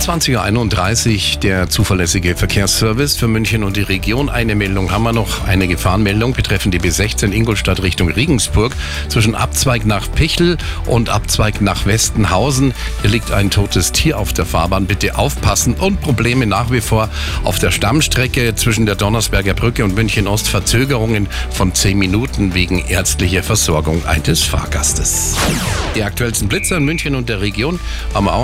20.31 Uhr der zuverlässige Verkehrsservice für München und die Region. Eine Meldung haben wir noch, eine Gefahrenmeldung betreffend die B16 Ingolstadt Richtung Regensburg. Zwischen Abzweig nach Pichel und Abzweig nach Westenhausen. Hier liegt ein totes Tier auf der Fahrbahn. Bitte aufpassen und Probleme nach wie vor auf der Stammstrecke zwischen der Donnersberger Brücke und München Ost. Verzögerungen von 10 Minuten wegen ärztlicher Versorgung eines Fahrgastes. Die aktuellsten Blitzer in München und der Region haben wir auch